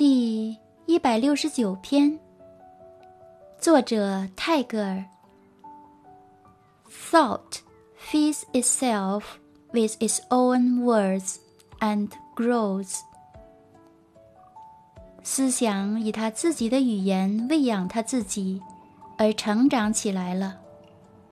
第一百六十九篇，作者泰戈尔。Thought feeds itself with its own words and grows。思想以他自己的语言喂养他自己，而成长起来了。